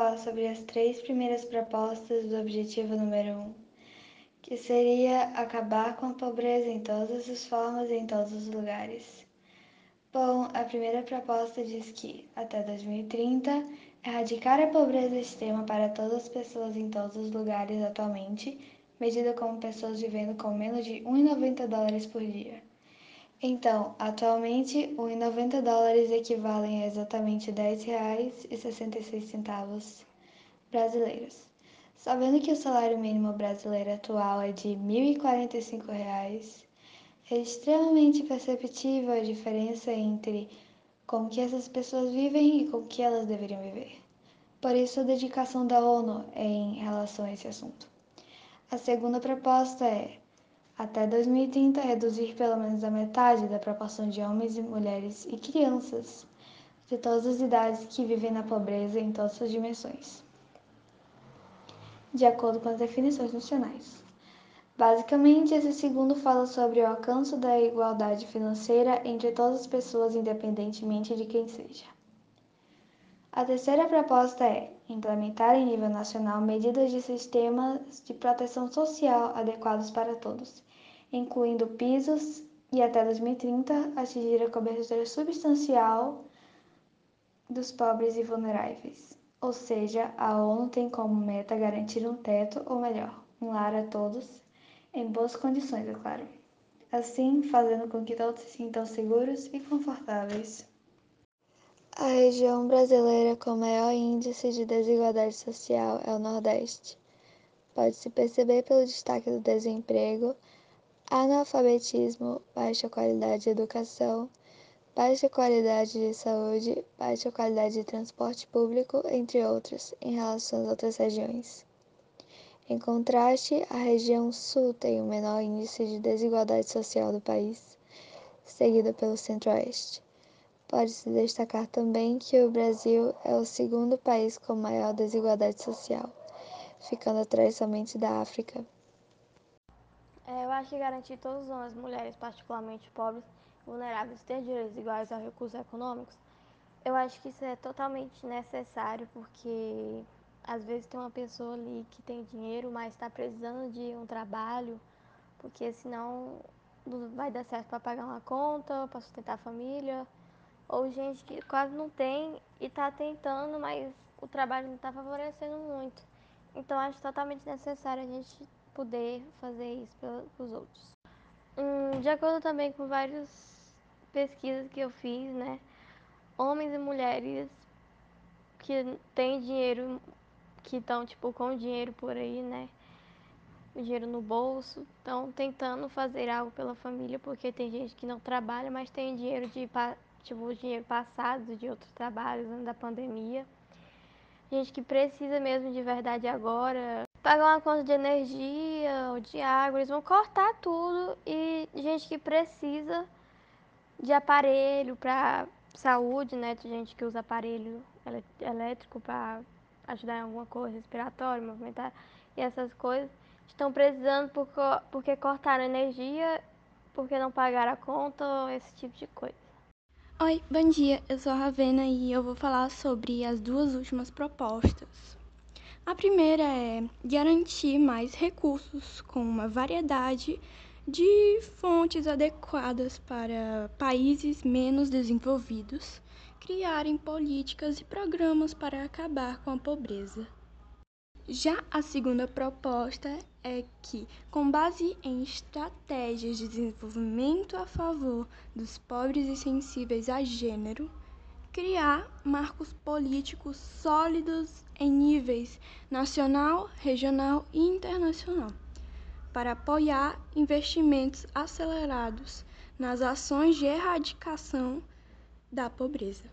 falar sobre as três primeiras propostas do objetivo número um, que seria acabar com a pobreza em todas as formas e em todos os lugares. Bom, a primeira proposta diz que, até 2030, erradicar a pobreza extrema para todas as pessoas em todos os lugares atualmente, medida como pessoas vivendo com menos de 1,90 dólares por dia. Então, atualmente, 1,90 dólares equivalem a exatamente R$ 10,66 brasileiros. Sabendo que o salário mínimo brasileiro atual é de 1.045 reais, é extremamente perceptível a diferença entre com que essas pessoas vivem e com que elas deveriam viver. Por isso, a dedicação da ONU é em relação a esse assunto. A segunda proposta é, até 2030, reduzir pelo menos a metade da proporção de homens e mulheres e crianças de todas as idades que vivem na pobreza em todas suas dimensões, de acordo com as definições nacionais. Basicamente, esse segundo fala sobre o alcance da igualdade financeira entre todas as pessoas, independentemente de quem seja. A terceira proposta é implementar em nível nacional medidas de sistemas de proteção social adequados para todos, incluindo pisos e até 2030 atingir a cobertura substancial dos pobres e vulneráveis. Ou seja, a ONU tem como meta garantir um teto, ou melhor, um lar a todos em boas condições, é claro. Assim, fazendo com que todos se sintam seguros e confortáveis. A região brasileira com maior índice de desigualdade social é o Nordeste. Pode-se perceber pelo destaque do desemprego, analfabetismo, baixa qualidade de educação, baixa qualidade de saúde, baixa qualidade de transporte público, entre outros, em relação às outras regiões. Em contraste, a região sul tem o menor índice de desigualdade social do país, seguida pelo centro-oeste. Pode-se destacar também que o Brasil é o segundo país com maior desigualdade social, ficando atrás somente da África. É, eu acho que garantir todas as mulheres, particularmente pobres e vulneráveis, ter direitos iguais a recursos econômicos, eu acho que isso é totalmente necessário, porque às vezes tem uma pessoa ali que tem dinheiro, mas está precisando de um trabalho, porque senão não vai dar certo para pagar uma conta, para sustentar a família. Ou gente que quase não tem e está tentando, mas o trabalho não está favorecendo muito. Então acho totalmente necessário a gente poder fazer isso pelos outros. Hum, de acordo também com várias pesquisas que eu fiz, né? Homens e mulheres que têm dinheiro que estão tipo com dinheiro por aí, né? O dinheiro no bolso, estão tentando fazer algo pela família, porque tem gente que não trabalha, mas tem dinheiro de tipo dinheiro passado de outros trabalhos antes da pandemia. Gente que precisa mesmo de verdade agora, pagar uma conta de energia ou de água, eles vão cortar tudo e gente que precisa de aparelho para saúde, né? Tem gente que usa aparelho elétrico para ajudar em alguma coisa, respiratória, movimentar e essas coisas, estão precisando porque, porque cortaram energia, porque não pagaram a conta, esse tipo de coisa. Oi, bom dia, eu sou a Ravena e eu vou falar sobre as duas últimas propostas. A primeira é garantir mais recursos com uma variedade de fontes adequadas para países menos desenvolvidos criarem políticas e programas para acabar com a pobreza. Já a segunda proposta é que, com base em estratégias de desenvolvimento a favor dos pobres e sensíveis a gênero, criar marcos políticos sólidos em níveis nacional, regional e internacional, para apoiar investimentos acelerados nas ações de erradicação da pobreza.